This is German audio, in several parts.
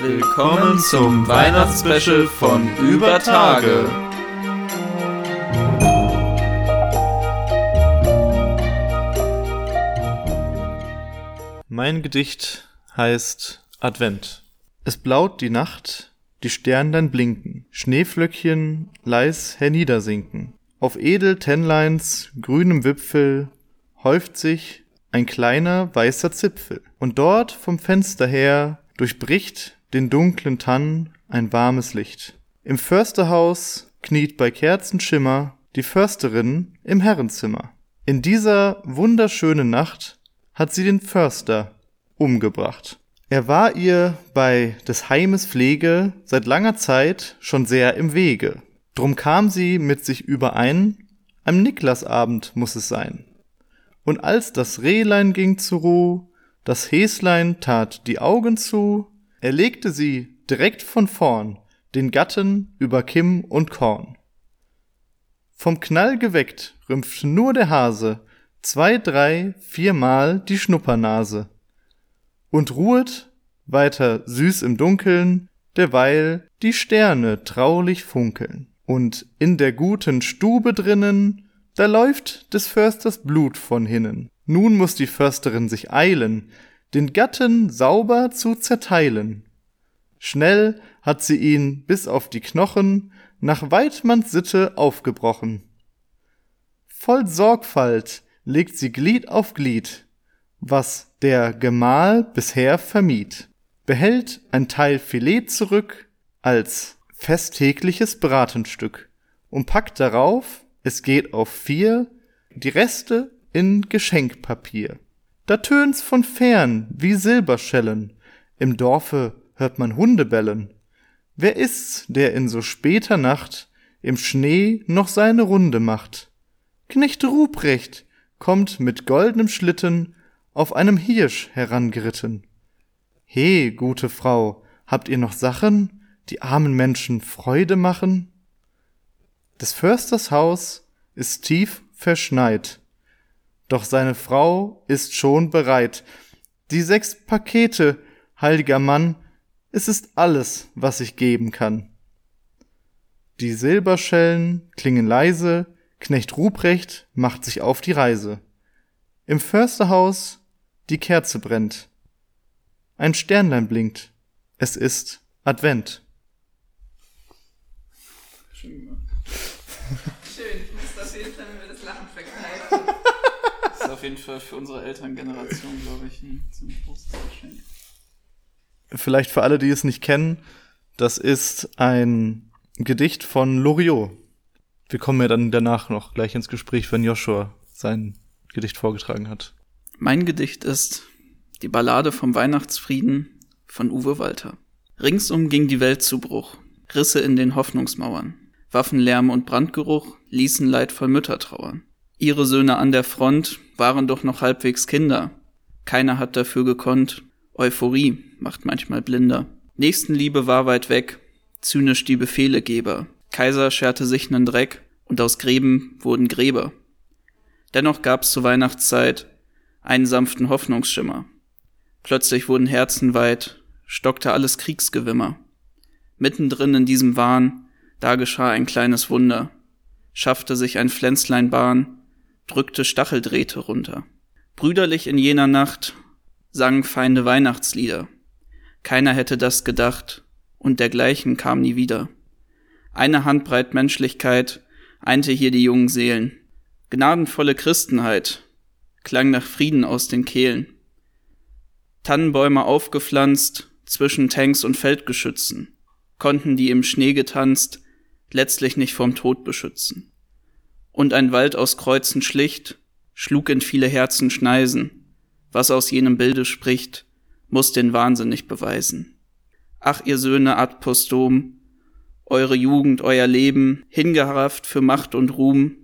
Willkommen zum Weihnachtsspecial von Über Tage. Mein Gedicht heißt Advent. Es blaut die Nacht, die Sternlein blinken, Schneeflöckchen leis herniedersinken. Auf edel Tennleins grünem Wipfel häuft sich ein kleiner weißer Zipfel. Und dort vom Fenster her durchbricht den dunklen Tann ein warmes Licht. Im Försterhaus kniet bei Kerzenschimmer die Försterin im Herrenzimmer. In dieser wunderschönen Nacht hat sie den Förster umgebracht. Er war ihr bei des Heimes Pflege seit langer Zeit schon sehr im Wege. Drum kam sie mit sich überein, am Niklasabend muss es sein. Und als das Rehlein ging zur Ruh, das Häslein tat die Augen zu, erlegte sie direkt von vorn den Gatten über Kimm und Korn. Vom Knall geweckt rümpft nur der Hase zwei, drei, viermal die Schnuppernase und ruhet weiter süß im Dunkeln, derweil die Sterne traulich funkeln. Und in der guten Stube drinnen, da läuft des Försters Blut von hinnen. Nun muss die Försterin sich eilen, den Gatten sauber zu zerteilen. Schnell hat sie ihn bis auf die Knochen nach Weidmanns Sitte aufgebrochen. Voll Sorgfalt legt sie Glied auf Glied, was der Gemahl bisher vermied, behält ein Teil Filet zurück als festtägliches Bratenstück und packt darauf, es geht auf vier, die Reste in Geschenkpapier. Da tönt's von fern wie Silberschellen, im Dorfe hört man Hunde bellen. Wer ist's, der in so später Nacht im Schnee noch seine Runde macht? Knecht Ruprecht kommt mit goldenem Schlitten auf einem Hirsch herangeritten. He, gute Frau, habt ihr noch Sachen, die armen Menschen Freude machen? Des Försters Haus ist tief verschneit, doch seine Frau ist schon bereit. Die sechs Pakete, heiliger Mann, es ist alles, was ich geben kann. Die Silberschellen klingen leise, Knecht Ruprecht macht sich auf die Reise. Im Försterhaus die Kerze brennt. Ein Sternlein blinkt. Es ist Advent. Schön. Schön, ich muss das jeden Fall mir das Lachen verkneifen. Das ist auf jeden Fall für unsere Elterngeneration, glaube ich, ein ziemlich großes Geschenk. Vielleicht für alle, die es nicht kennen, das ist ein Gedicht von Loriot. Wir kommen ja dann danach noch gleich ins Gespräch, wenn Joshua sein Gedicht vorgetragen hat. Mein Gedicht ist die Ballade vom Weihnachtsfrieden von Uwe Walter. Ringsum ging die Welt zu Bruch, Risse in den Hoffnungsmauern, Waffenlärm und Brandgeruch ließen leidvoll Mütter trauern. Ihre Söhne an der Front waren doch noch halbwegs Kinder. Keiner hat dafür gekonnt. Euphorie macht manchmal blinder. Nächstenliebe war weit weg, zynisch die Befehlegeber. Kaiser scherte sich nen Dreck und aus Gräben wurden Gräber. Dennoch gab's zur Weihnachtszeit einen sanften Hoffnungsschimmer. Plötzlich wurden Herzen weit, stockte alles Kriegsgewimmer. Mittendrin in diesem Wahn, da geschah ein kleines Wunder, schaffte sich ein Pflänzlein Bahn, drückte Stacheldrähte runter. Brüderlich in jener Nacht sangen Feinde Weihnachtslieder. Keiner hätte das gedacht, und dergleichen kam nie wieder. Eine Handbreit Menschlichkeit einte hier die jungen Seelen. Gnadenvolle Christenheit klang nach Frieden aus den Kehlen. Tannenbäume aufgepflanzt zwischen Tanks und Feldgeschützen, konnten die im Schnee getanzt letztlich nicht vom Tod beschützen. Und ein Wald aus Kreuzen schlicht schlug in viele Herzen Schneisen. Was aus jenem Bilde spricht, muss den Wahnsinn nicht beweisen. Ach, ihr Söhne ad postum, eure Jugend, euer Leben, hingerafft für Macht und Ruhm,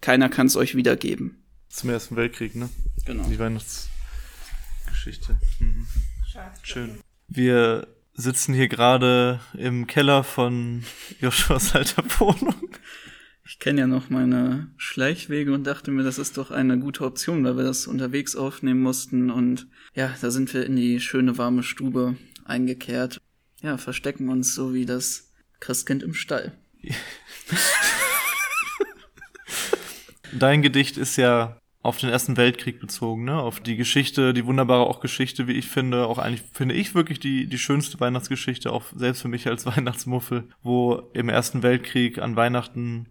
keiner kann's euch wiedergeben. Zum Ersten Weltkrieg, ne? Genau. Die Weihnachtsgeschichte. Mhm. Schade. Schön. Wir sitzen hier gerade im Keller von Joshuas alter Wohnung. Ich kenne ja noch meine Schleichwege und dachte mir, das ist doch eine gute Option, weil wir das unterwegs aufnehmen mussten. Und ja, da sind wir in die schöne warme Stube eingekehrt. Ja, verstecken uns so wie das Christkind im Stall. Dein Gedicht ist ja auf den Ersten Weltkrieg bezogen, ne? Auf die Geschichte, die wunderbare auch Geschichte, wie ich finde, auch eigentlich finde ich wirklich die die schönste Weihnachtsgeschichte, auch selbst für mich als Weihnachtsmuffel, wo im Ersten Weltkrieg an Weihnachten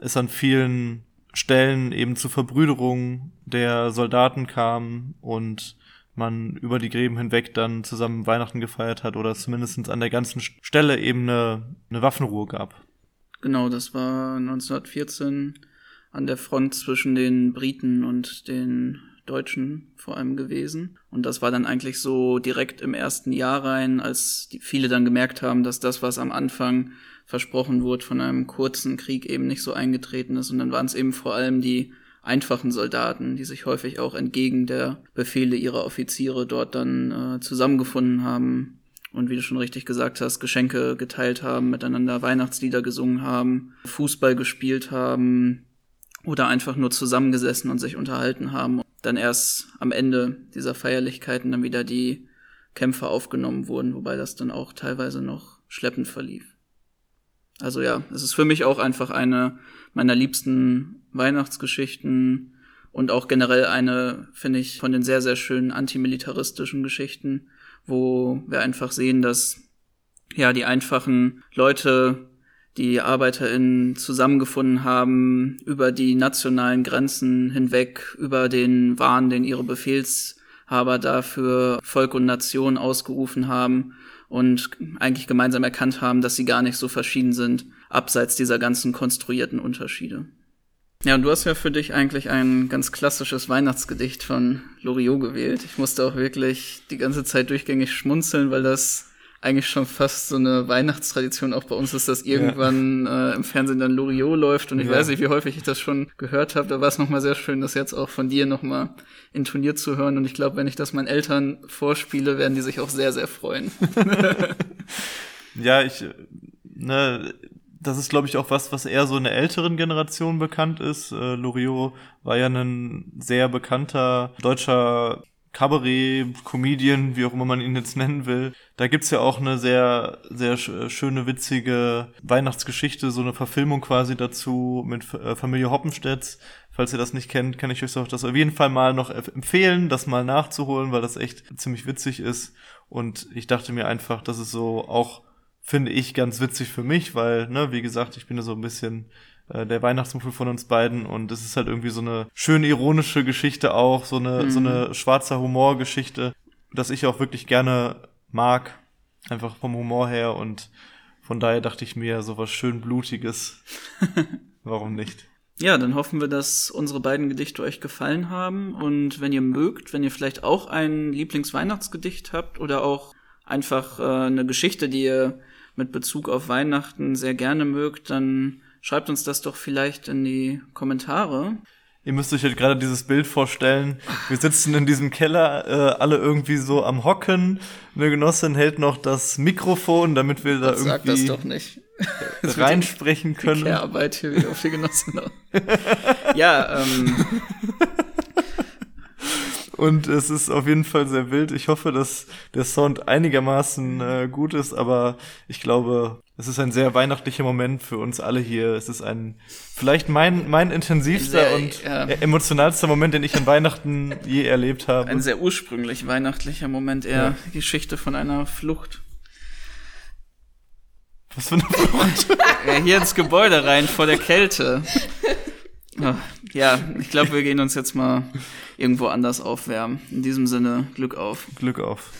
es an vielen Stellen eben zur Verbrüderung der Soldaten kam und man über die Gräben hinweg dann zusammen Weihnachten gefeiert hat oder zumindest an der ganzen Stelle eben eine, eine Waffenruhe gab. Genau, das war 1914 an der Front zwischen den Briten und den Deutschen vor allem gewesen. Und das war dann eigentlich so direkt im ersten Jahr rein, als viele dann gemerkt haben, dass das, was am Anfang versprochen wurde, von einem kurzen Krieg eben nicht so eingetreten ist. Und dann waren es eben vor allem die einfachen Soldaten, die sich häufig auch entgegen der Befehle ihrer Offiziere dort dann äh, zusammengefunden haben und wie du schon richtig gesagt hast, Geschenke geteilt haben, miteinander Weihnachtslieder gesungen haben, Fußball gespielt haben oder einfach nur zusammengesessen und sich unterhalten haben. Dann erst am Ende dieser Feierlichkeiten dann wieder die Kämpfe aufgenommen wurden, wobei das dann auch teilweise noch schleppend verlief. Also ja, es ist für mich auch einfach eine meiner liebsten Weihnachtsgeschichten und auch generell eine, finde ich, von den sehr, sehr schönen antimilitaristischen Geschichten, wo wir einfach sehen, dass ja die einfachen Leute, die ArbeiterInnen zusammengefunden haben, über die nationalen Grenzen hinweg, über den Wahn, den ihre Befehlshaber dafür Volk und Nation ausgerufen haben und eigentlich gemeinsam erkannt haben, dass sie gar nicht so verschieden sind, abseits dieser ganzen konstruierten Unterschiede. Ja, und du hast ja für dich eigentlich ein ganz klassisches Weihnachtsgedicht von Loriot gewählt. Ich musste auch wirklich die ganze Zeit durchgängig schmunzeln, weil das eigentlich schon fast so eine Weihnachtstradition auch bei uns ist, dass irgendwann ja. äh, im Fernsehen dann Loriot läuft und ich ja. weiß nicht, wie häufig ich das schon gehört habe. Da war es nochmal sehr schön, das jetzt auch von dir nochmal intoniert zu hören und ich glaube, wenn ich das meinen Eltern vorspiele, werden die sich auch sehr, sehr freuen. ja, ich, ne, das ist, glaube ich, auch was, was eher so in der älteren Generation bekannt ist. Äh, Loriot war ja ein sehr bekannter deutscher Cabaret, Comedian, wie auch immer man ihn jetzt nennen will. Da gibt's ja auch eine sehr, sehr schöne, witzige Weihnachtsgeschichte, so eine Verfilmung quasi dazu mit äh, Familie Hoppenstedt. Falls ihr das nicht kennt, kann ich euch das auf jeden Fall mal noch empfehlen, das mal nachzuholen, weil das echt ziemlich witzig ist. Und ich dachte mir einfach, das ist so auch, finde ich, ganz witzig für mich, weil, ne, wie gesagt, ich bin ja so ein bisschen äh, der Weihnachtsmuffel von uns beiden und es ist halt irgendwie so eine schöne ironische Geschichte auch, so eine, mhm. so eine schwarzer Humorgeschichte, dass ich auch wirklich gerne mag, einfach vom Humor her und von daher dachte ich mir, so was schön Blutiges. Warum nicht? Ja, dann hoffen wir, dass unsere beiden Gedichte euch gefallen haben. Und wenn ihr mögt, wenn ihr vielleicht auch ein Lieblingsweihnachtsgedicht habt oder auch einfach äh, eine Geschichte, die ihr mit Bezug auf Weihnachten sehr gerne mögt, dann Schreibt uns das doch vielleicht in die Kommentare. Ihr müsst euch halt gerade dieses Bild vorstellen. Wir sitzen in diesem Keller, äh, alle irgendwie so am Hocken. Eine Genossin hält noch das Mikrofon, damit wir da Sag irgendwie das doch nicht. reinsprechen können. Die Arbeit hier wieder auf die Genossin. ja, ähm, und es ist auf jeden Fall sehr wild. Ich hoffe, dass der Sound einigermaßen äh, gut ist, aber ich glaube, es ist ein sehr weihnachtlicher Moment für uns alle hier. Es ist ein, vielleicht mein, mein intensivster sehr, und ja. emotionalster Moment, den ich an Weihnachten je erlebt habe. Ein sehr ursprünglich weihnachtlicher Moment, eher ja. Geschichte von einer Flucht. Was für eine Flucht? ja, hier ins Gebäude rein vor der Kälte. Ja, ich glaube, wir gehen uns jetzt mal irgendwo anders aufwärmen. In diesem Sinne, Glück auf. Glück auf.